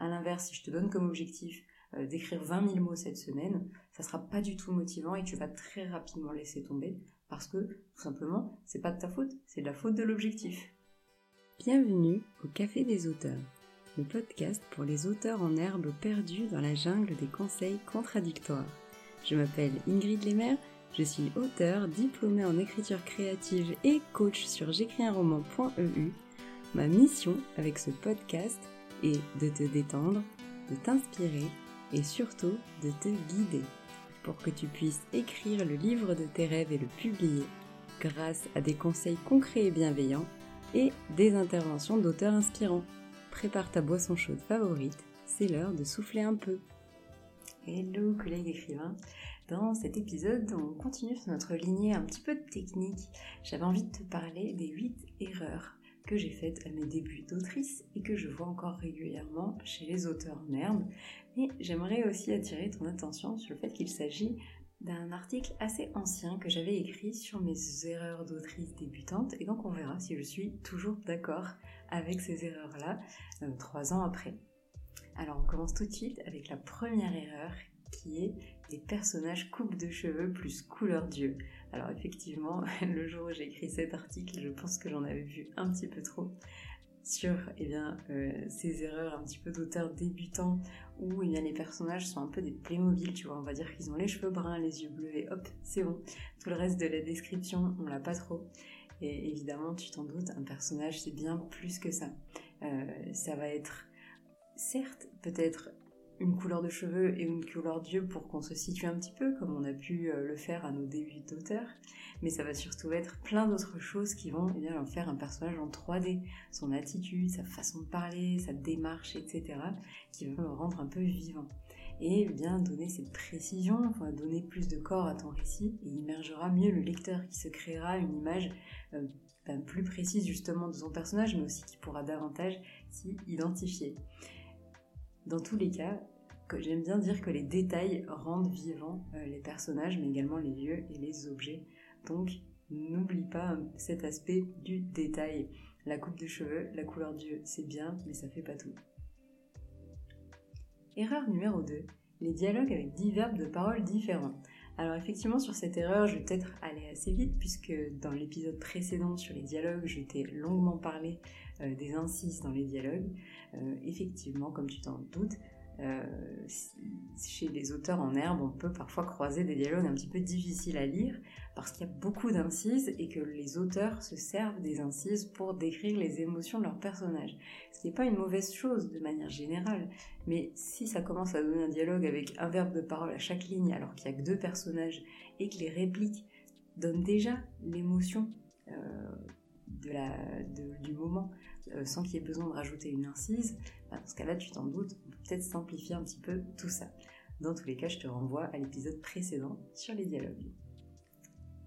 À l'inverse, si je te donne comme objectif euh, d'écrire 20 000 mots cette semaine, ça sera pas du tout motivant et tu vas très rapidement laisser tomber parce que tout simplement, c'est pas de ta faute, c'est de la faute de l'objectif. Bienvenue au Café des auteurs, le podcast pour les auteurs en herbe perdus dans la jungle des conseils contradictoires. Je m'appelle Ingrid Lemaire, je suis auteur, diplômée en écriture créative et coach sur j'écrisunroman.eu. Ma mission avec ce podcast est de te détendre, de t'inspirer et surtout de te guider pour que tu puisses écrire le livre de tes rêves et le publier grâce à des conseils concrets et bienveillants et des interventions d'auteurs inspirants. Prépare ta boisson chaude favorite, c'est l'heure de souffler un peu. Hello collègues écrivains Dans cet épisode, on continue sur notre lignée un petit peu de technique. J'avais envie de te parler des 8 erreurs que j'ai faites à mes débuts d'autrice et que je vois encore régulièrement chez les auteurs en. Mais j'aimerais aussi attirer ton attention sur le fait qu'il s'agit d'un article assez ancien que j'avais écrit sur mes erreurs d'autrice débutante et donc on verra si je suis toujours d'accord avec ces erreurs-là euh, trois ans après. Alors on commence tout de suite avec la première erreur qui est personnages coupe de cheveux plus couleur d'yeux. Alors effectivement, le jour où j'ai écrit cet article, je pense que j'en avais vu un petit peu trop sur eh bien, euh, ces erreurs un petit peu d'auteur débutant où eh bien, les personnages sont un peu des Playmobil, tu vois, on va dire qu'ils ont les cheveux bruns, les yeux bleus et hop, c'est bon. Tout le reste de la description, on l'a pas trop. Et évidemment, tu t'en doutes, un personnage c'est bien plus que ça. Euh, ça va être certes peut-être une couleur de cheveux et une couleur d'yeux pour qu'on se situe un petit peu, comme on a pu euh, le faire à nos débuts d'auteur, mais ça va surtout être plein d'autres choses qui vont eh bien, en faire un personnage en 3D, son attitude, sa façon de parler, sa démarche, etc., qui vont le rendre un peu vivant. Et eh bien donner cette précision, donner plus de corps à ton récit, et immergera mieux le lecteur qui se créera une image euh, ben, plus précise justement de son personnage, mais aussi qui pourra davantage s'y identifier. Dans tous les cas, j'aime bien dire que les détails rendent vivants euh, les personnages, mais également les lieux et les objets. Donc, n'oublie pas euh, cet aspect du détail. La coupe de cheveux, la couleur d'yeux, c'est bien, mais ça fait pas tout. Erreur numéro 2. Les dialogues avec dix verbes de paroles différents. Alors effectivement sur cette erreur je vais peut-être aller assez vite puisque dans l'épisode précédent sur les dialogues je t'ai longuement parlé euh, des incises dans les dialogues. Effectivement comme tu t'en doutes euh, chez les auteurs en herbe, on peut parfois croiser des dialogues un petit peu difficiles à lire parce qu'il y a beaucoup d'incises et que les auteurs se servent des incises pour décrire les émotions de leurs personnages. Ce n'est pas une mauvaise chose de manière générale, mais si ça commence à donner un dialogue avec un verbe de parole à chaque ligne alors qu'il n'y a que deux personnages et que les répliques donnent déjà l'émotion euh, du moment euh, sans qu'il y ait besoin de rajouter une incise, bah, dans ce cas-là, tu t'en doutes, on peut peut-être simplifier un petit peu tout ça. Dans tous les cas, je te renvoie à l'épisode précédent sur les dialogues.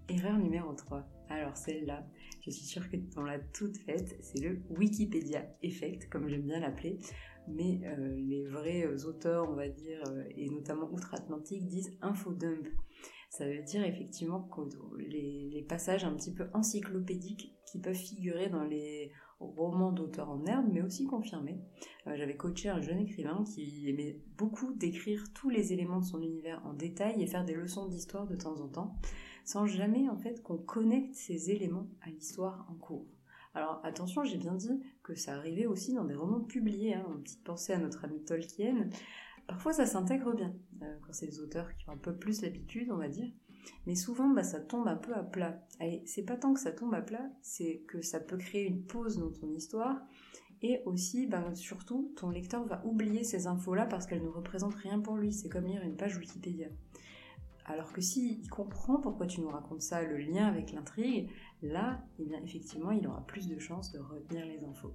Erreur numéro 3. Alors celle-là, je suis sûre que tu l'a toute faite, c'est le Wikipédia Effect, comme j'aime bien l'appeler. Mais euh, les vrais euh, auteurs, on va dire, et notamment outre-Atlantique, disent infodump. Ça veut dire effectivement que les, passages un petit peu encyclopédiques qui peuvent figurer dans les romans d'auteurs en herbe, mais aussi confirmés. Euh, j'avais coaché un jeune écrivain qui aimait beaucoup décrire tous les éléments de son univers en détail et faire des leçons d'histoire de temps en temps, sans jamais en fait qu'on connecte ces éléments à l'histoire en cours. Alors attention, j'ai bien dit que ça arrivait aussi dans des romans publiés, hein, une petite pensée à notre ami Tolkien, Parfois, ça s'intègre bien, euh, quand c'est les auteurs qui ont un peu plus l'habitude, on va dire. Mais souvent, bah, ça tombe un peu à plat. C'est pas tant que ça tombe à plat, c'est que ça peut créer une pause dans ton histoire. Et aussi, bah, surtout, ton lecteur va oublier ces infos-là parce qu'elles ne représentent rien pour lui. C'est comme lire une page Wikipédia. Alors que s'il comprend pourquoi tu nous racontes ça, le lien avec l'intrigue, là, eh bien, effectivement, il aura plus de chances de retenir les infos.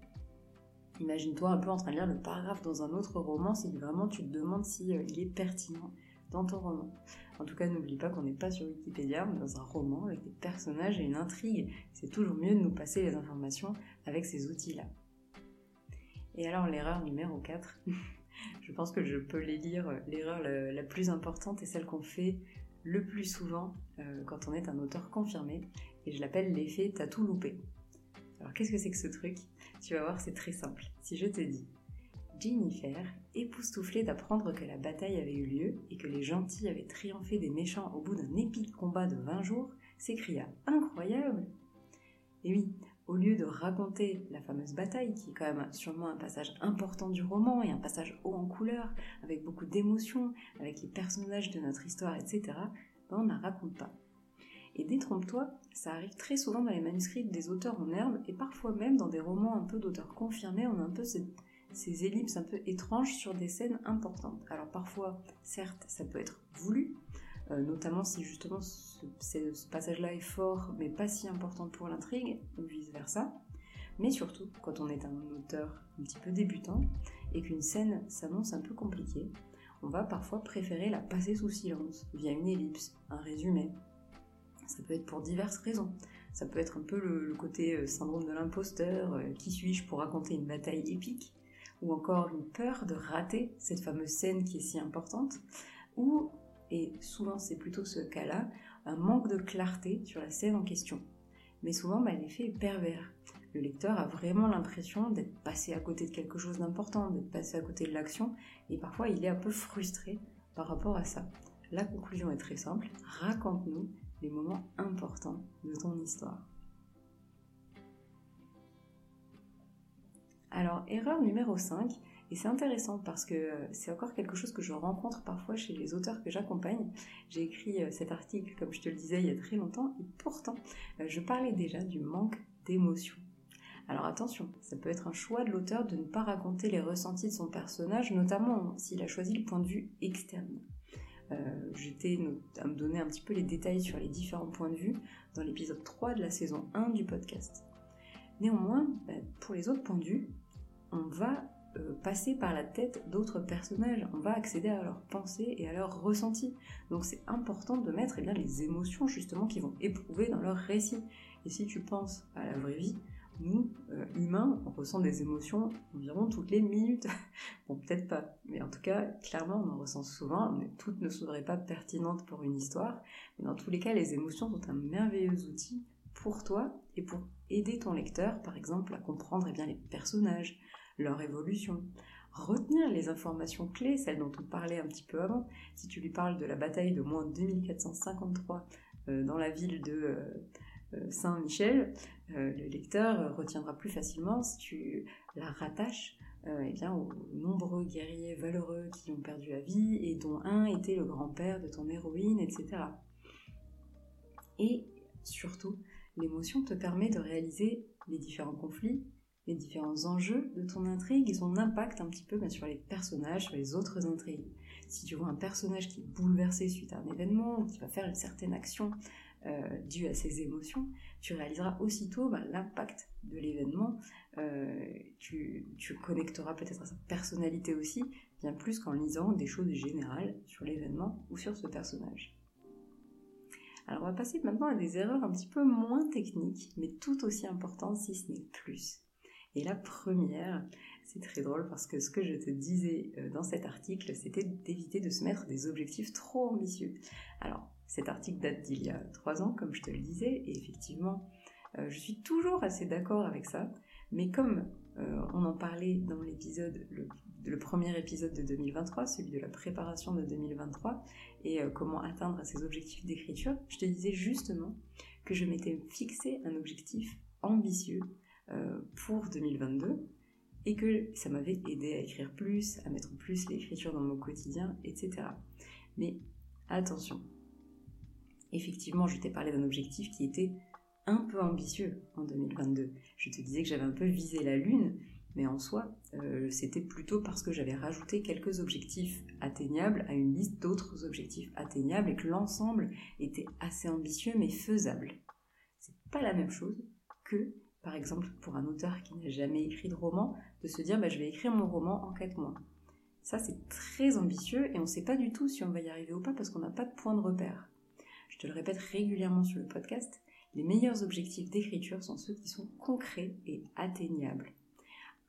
Imagine-toi un peu en train de lire le paragraphe dans un autre roman si vraiment tu te demandes s'il euh, est pertinent dans ton roman. En tout cas, n'oublie pas qu'on n'est pas sur Wikipédia, mais dans un roman avec des personnages et une intrigue. C'est toujours mieux de nous passer les informations avec ces outils-là. Et alors, l'erreur numéro 4, je pense que je peux les lire. L'erreur la, plus importante est celle qu'on fait le plus souvent euh, quand on est un auteur confirmé, et je l'appelle l'effet t'as tout loupé. Alors, qu'est-ce que c'est que ce truc? Tu vas voir, c'est très simple. Si je te dis Jennifer, époustouflée d'apprendre que la bataille avait eu lieu et que les gentils avaient triomphé des méchants au bout d'un épique combat de 20 jours, s'écria Incroyable Et oui, au lieu de raconter la fameuse bataille, qui est quand même sûrement un passage important du roman et un passage haut en couleur, avec beaucoup d'émotions, avec les personnages de notre histoire, etc., ben on ne raconte pas. Et détrompe-toi, ça arrive très souvent dans les manuscrits des auteurs en herbe, et parfois même dans des romans un peu d'auteurs confirmés, on a un peu ces, ces ellipses un peu étranges sur des scènes importantes. Alors parfois, certes, ça peut être voulu, euh, notamment si justement ce, passage-là est fort mais pas si important pour l'intrigue, ou vice-versa. Mais surtout, quand on est un auteur un petit peu débutant et qu'une scène s'annonce un peu compliquée, on va parfois préférer la passer sous silence, via une ellipse, un résumé. Ça peut être pour diverses raisons. Ça peut être un peu le, côté euh, syndrome de l'imposteur, euh, qui suis-je pour raconter une bataille épique, ou encore une peur de rater cette fameuse scène qui est si importante, ou et souvent c'est plutôt ce cas-là, un manque de clarté sur la scène en question. Mais souvent, bah, l'effet est pervers. Le lecteur a vraiment l'impression d'être passé à côté de quelque chose d'important, d'être passé à côté de l'action, et parfois il est un peu frustré par rapport à ça. La conclusion est très simple, raconte-nous les moments importants de ton histoire. Alors, erreur numéro 5, et c'est intéressant parce que euh, c'est encore quelque chose que je rencontre parfois chez les auteurs que j'accompagne. J'ai écrit euh, cet article, comme je te le disais, il y a très longtemps, et pourtant, euh, je parlais déjà du manque d'émotion. Alors attention, ça peut être un choix de l'auteur de ne pas raconter les ressentis de son personnage, notamment s'il a choisi le point de vue externe. J'étais à me donner un petit peu les détails sur les différents points de vue dans l'épisode 3 de la saison 1 du podcast. Néanmoins, bah, pour les autres points de vue, on va euh, passer par la tête d'autres personnages, on va accéder à leurs pensées et à leurs ressentis. Donc c'est important de mettre eh bien, les émotions justement qu'ils vont éprouver dans leur récit. Et si tu penses à la vraie vie, nous, euh, humains, on ressent des émotions environ toutes les minutes. bon, peut-être pas, mais en tout cas, clairement, on en ressent souvent. toutes ne seraient pas pertinentes pour une histoire, mais dans tous les cas, les émotions sont un merveilleux outil pour toi et pour aider ton lecteur, par exemple, à comprendre eh bien, les personnages, leur évolution. Retenir les informations clés, celles dont on parlait un petit peu avant. Si tu lui parles de la bataille de moins 2453 euh, dans la ville de euh, euh, Saint-Michel, le lecteur retiendra plus facilement si tu la rattaches eh bien, aux nombreux guerriers valeureux qui ont perdu la vie et dont un était le grand-père de ton héroïne, etc. Et surtout, l'émotion te permet de réaliser les différents conflits, les différents enjeux de ton intrigue et son impact un petit peu bah, sur les personnages, sur les autres intrigues. Si tu vois un personnage qui est bouleversé suite à un événement qui va faire une certaine action euh, due à ses émotions, tu réaliseras aussitôt bah, l'impact de l'événement. Euh, tu, tu, connecteras peut-être à sa personnalité aussi, bien plus qu'en lisant des choses générales sur l'événement ou sur ce personnage. Alors on va passer maintenant à des erreurs un petit peu moins techniques, mais tout aussi importantes si ce n'est plus. Et la première, c'est très drôle parce que ce que je te disais euh, dans cet article, c'était d'éviter de se mettre des objectifs trop ambitieux. Alors, cet article date d'il y a trois ans, comme je te le disais, et effectivement, euh, je suis toujours assez d'accord avec ça. Mais comme euh, on en parlait dans l'épisode, le, premier épisode de 2023, celui de la préparation de 2023, et comment atteindre ces objectifs d'écriture, je te disais justement que je m'étais fixé un objectif ambitieux pour 2022 et que ça m'avait aidé à écrire plus, à mettre plus l'écriture dans mon quotidien, etc. Mais attention, effectivement, je t'ai parlé d'un objectif qui était un peu ambitieux en 2022. Je te disais que j'avais un peu visé la lune, mais en soi, euh, c'était plutôt parce que j'avais rajouté quelques objectifs atteignables à une liste d'autres objectifs atteignables et que l'ensemble était assez ambitieux mais faisable. C'est pas la même chose que par exemple pour un auteur qui n'a jamais écrit de roman, de se dire bah, je vais écrire mon roman en 4 mois. Ça c'est très ambitieux et on ne sait pas du tout si on va y arriver ou pas parce qu'on n'a pas de point de repère. Je te le répète régulièrement sur le podcast, les meilleurs objectifs d'écriture sont ceux qui sont concrets et atteignables.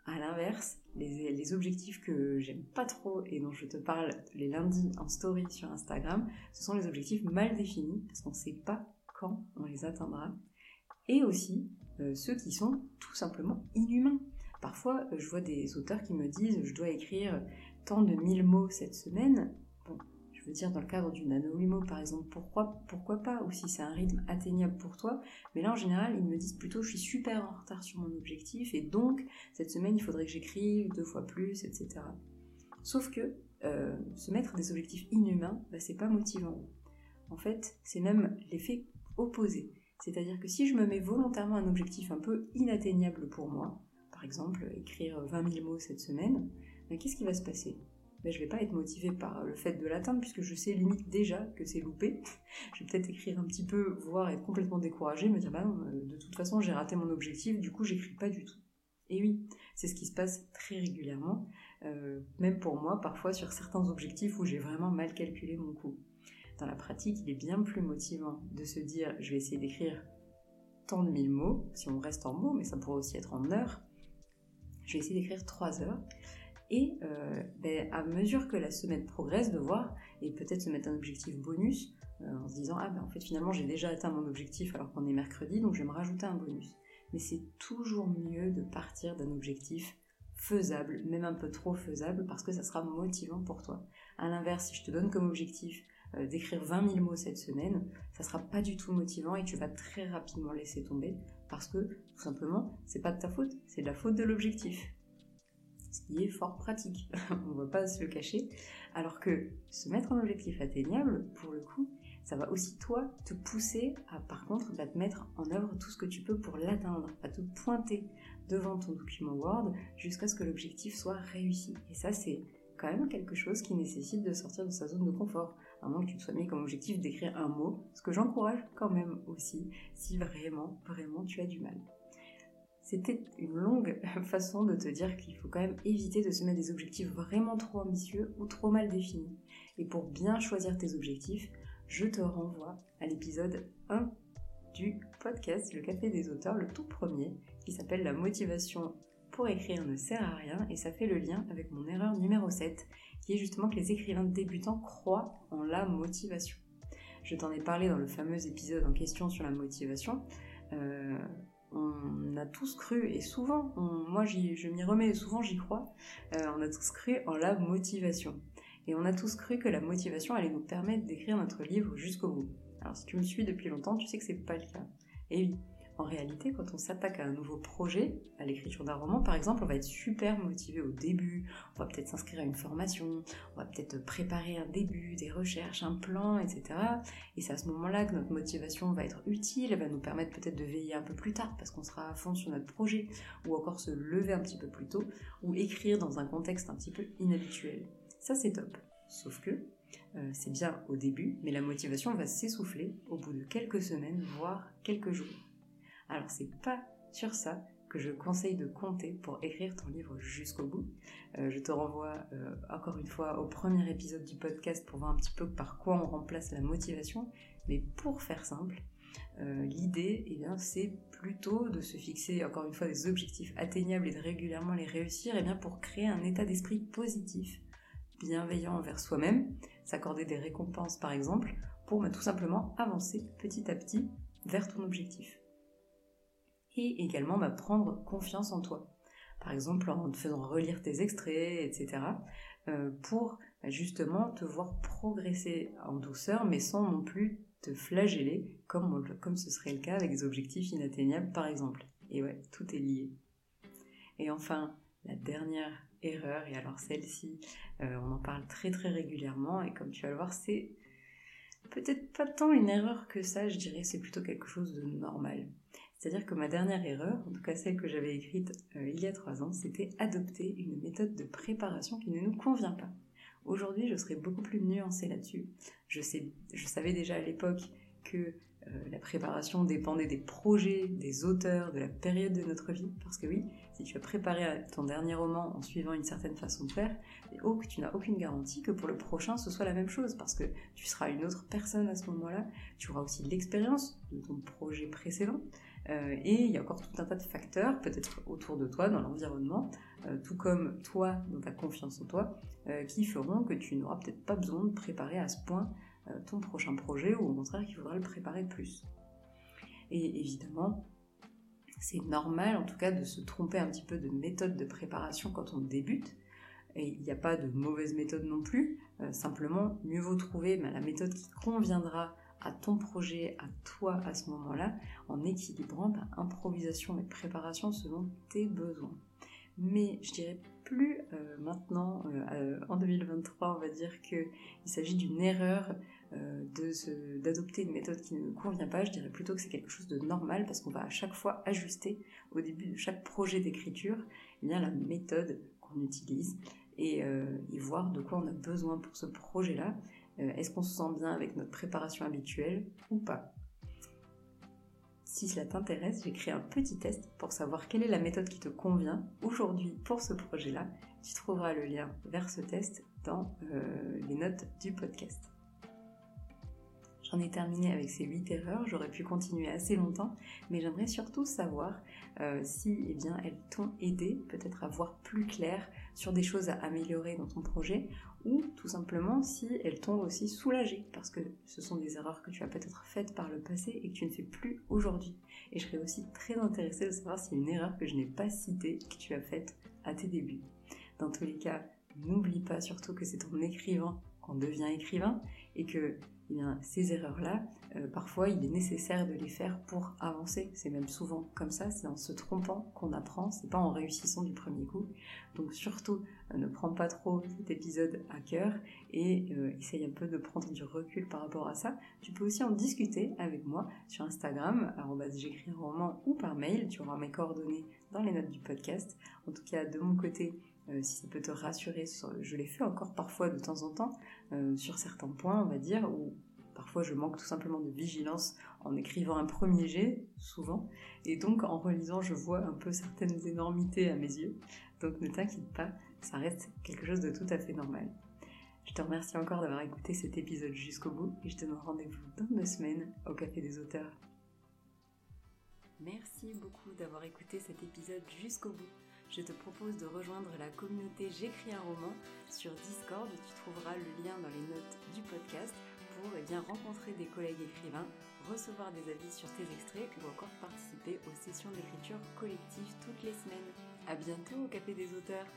À l'inverse, les, les, objectifs que j'aime pas trop et dont je te parle les lundis en story sur Instagram, ce sont les objectifs mal définis parce qu'on ne sait pas quand on les atteindra. Et aussi euh, ceux qui sont tout simplement inhumains. Parfois, je vois des auteurs qui me disent je dois écrire tant de mille mots cette semaine. Bon, je veux dire, dans le cadre du NaNoWriMo par exemple, pourquoi, pourquoi pas Ou si c'est un rythme atteignable pour toi. Mais là, en général, ils me disent plutôt je suis super en retard sur mon objectif et donc cette semaine, il faudrait que j'écrive deux fois plus, etc. Sauf que euh, se mettre des objectifs inhumains, bah, c'est pas motivant. En fait, c'est même l'effet opposé. C'est-à-dire que si je me mets volontairement un objectif un peu inatteignable pour moi, par exemple écrire 20 000 mots cette semaine, bah, qu'est-ce qui va se passer? Ben, Je vais pas être motivée par le fait de l'atteindre puisque je sais limite déjà que c'est loupé. je vais peut-être écrire un petit peu, voire être complètement découragée, me dire bah euh, de toute façon j'ai raté mon objectif, du coup j'écris pas du tout. Et oui, c'est ce qui se passe très régulièrement. Euh, même pour moi, parfois sur certains objectifs où j'ai vraiment mal calculé mon coût. Dans la pratique, il est bien plus motivant de se dire je vais essayer d'écrire tant de mille mots, si on reste en mots, mais ça pourrait aussi être en heures. Je vais essayer d'écrire trois heures. Et euh, ben, à mesure que la semaine progresse, de voir, et peut-être se mettre un objectif bonus, euh, en se disant ah ben en fait finalement j'ai déjà atteint mon objectif alors qu'on est mercredi, donc je vais me rajouter un bonus. Mais c'est toujours mieux de partir d'un objectif faisable, même un peu trop faisable, parce que ça sera motivant pour toi. A l'inverse, si je te donne comme objectif euh, d'écrire 20 000 mots cette semaine, ça sera pas du tout motivant et tu vas très rapidement laisser tomber, parce que tout simplement, c'est pas de ta faute, c'est de la faute de l'objectif. Ce qui est fort pratique, on va pas se le cacher. Alors que se mettre un objectif atteignable, pour le coup, ça va aussi toi te pousser à par contre bah, te mettre en œuvre tout ce que tu peux pour l'atteindre, à te pointer devant ton document Word jusqu'à ce que l'objectif soit réussi. Et ça c'est quand même quelque chose qui nécessite de sortir de sa zone de confort. À moins que tu te sois mis comme objectif d'écrire un mot, ce que j'encourage quand même aussi si vraiment, vraiment tu as du mal. C'était une longue façon de te dire qu'il faut quand même éviter de se mettre des objectifs vraiment trop ambitieux ou trop mal définis. Et pour bien choisir tes objectifs, je te renvoie à l'épisode 1 du podcast Le Café des auteurs, le tout premier, qui s'appelle La motivation pour écrire ne sert à rien, et ça fait le lien avec mon erreur numéro 7, qui est justement que les écrivains débutants croient en la motivation. Je t'en ai parlé dans le fameux épisode en question sur la motivation. Euh, on a tous cru, et souvent, moi je m'y remets, souvent j'y crois, euh, on a tous cru en la motivation. Et on a tous cru que la motivation allait nous permettre d'écrire notre livre jusqu'au bout. Alors si tu me suis depuis longtemps, tu sais que c'est pas le cas. Et oui, en réalité, quand on s'attaque à un nouveau projet, à l'écriture d'un roman par exemple, on va être super motivé au début, on va peut-être s'inscrire à une formation, on va peut-être préparer un début, des recherches, un plan, etc. Et c'est à ce moment-là que notre motivation va être utile, elle va nous permettre peut-être de veiller un peu plus tard parce qu'on sera à fond sur notre projet, ou encore se lever un petit peu plus tôt, ou écrire dans un contexte un petit peu inhabituel. Ça, c'est top. Sauf que euh, c'est bien au début, mais la motivation va s'essouffler au bout de quelques semaines, voire quelques jours. Alors, c'est pas sur ça que je conseille de compter pour écrire ton livre jusqu'au bout. Euh, je te renvoie euh, encore une fois au premier épisode du podcast pour voir un petit peu par quoi on remplace la motivation. Mais pour faire simple, l'idée, eh c'est plutôt de se fixer encore une fois des objectifs atteignables et de régulièrement les réussir, eh bien, pour créer un état d'esprit positif bienveillant envers soi-même, s'accorder des récompenses par exemple, pour bah, tout simplement avancer petit à petit vers ton objectif. Et également bah, prendre confiance en toi. Par exemple en te faisant relire tes extraits, etc. Euh, pour bah, justement te voir progresser en douceur, mais sans non plus te flageller, comme, ce serait le cas avec des objectifs inatteignables par exemple. Et ouais, tout est lié. Et enfin, la dernière erreur, et alors celle-ci, euh, on en parle très très régulièrement, et comme tu vas le voir, c'est peut-être pas tant une erreur que ça, je dirais, c'est plutôt quelque chose de normal. C'est-à-dire que ma dernière erreur, en tout cas celle que j'avais écrite euh, il y a trois ans, c'était adopter une méthode de préparation qui ne nous convient pas. Aujourd'hui, je serais beaucoup plus nuancée là-dessus. Je, savais déjà à l'époque que euh, la préparation dépendait des projets, des auteurs, de la période de notre vie. Parce que oui, si tu as préparé ton dernier roman en suivant une certaine façon de faire, oh, tu n'as aucune garantie que pour le prochain ce soit la même chose. Parce que tu seras une autre personne à ce moment-là. Tu auras aussi l'expérience de ton projet précédent. Euh, et il y a encore tout un tas de facteurs, peut-être autour de toi, dans l'environnement, euh, tout comme toi, dans ta confiance en toi, qui feront que tu n'auras peut-être pas besoin de préparer à ce point euh, ton prochain projet ou au contraire qu'il faudra le préparer plus. Et évidemment, C'est normal en tout cas de se tromper un petit peu de méthode de préparation quand on débute. Et il n'y a pas de mauvaise méthode non plus. Euh, simplement, mieux vaut trouver bah, la méthode qui conviendra à ton projet, à toi à ce moment-là, en équilibrant bah, improvisation et préparation selon tes besoins. Mais je dirais plus euh, maintenant, euh, en 2023, on va dire qu'il s'agit d'une erreur d'adopter une méthode qui ne convient pas. Je dirais plutôt que c'est quelque chose de normal parce qu'on va à chaque fois ajuster au début de chaque projet d'écriture eh la méthode qu'on utilise et, voir de quoi on a besoin pour ce projet-là euh, est-ce qu'on se sent bien avec notre préparation habituelle ou pas? Si cela t'intéresse, j'ai créé un petit test pour savoir quelle est la méthode qui te convient aujourd'hui pour ce projet-là. Tu trouveras le lien vers ce test dans euh, les notes du podcast. J'en ai terminé avec ces 8 erreurs, j'aurais pu continuer assez longtemps, mais j'aimerais surtout savoir euh, si eh bien, elles t'ont aidé peut-être à voir plus clair sur des choses à améliorer dans ton projet ou tout simplement si elles t'ont aussi soulagé parce que ce sont des erreurs que tu as peut-être faites par le passé et que tu ne fais plus aujourd'hui. Et je serais aussi très intéressée de savoir si une erreur que je n'ai pas citée que tu as faite à tes débuts. Dans tous les cas, n'oublie pas surtout que c'est en écrivant qu'on devient écrivain et que eh ces erreurs-là, euh, parfois il est nécessaire de les faire pour avancer. C'est même souvent comme ça, c'est en se trompant qu'on apprend, c'est pas en réussissant du premier coup. Donc surtout, euh, ne prends pas trop cet épisode à cœur et euh, essaye un peu de prendre du recul par rapport à ça. Tu peux aussi en discuter avec moi sur Instagram, j'écris un roman ou par mail, tu auras mes coordonnées dans les notes du podcast. En tout cas, de mon côté, si ça peut te rassurer, je l'ai fait encore parfois de temps en temps, sur certains points, on va dire, où Parfois, je manque tout simplement de vigilance en écrivant un premier jet, souvent, et donc en relisant, je vois un peu certaines énormités à mes yeux. Donc ne t'inquiète pas, ça reste quelque chose de tout à fait normal. Je te remercie encore d'avoir écouté cet épisode jusqu'au bout et je te donne rendez-vous dans deux semaines au Café des auteurs. Merci beaucoup d'avoir écouté cet épisode jusqu'au bout. Je te propose de rejoindre la communauté J'écris un roman sur Discord. Tu trouveras le lien dans les notes du podcast pour eh bien, rencontrer des collègues écrivains, recevoir des avis sur tes extraits ou encore participer aux sessions d'écriture collective toutes les semaines. A bientôt au Café des auteurs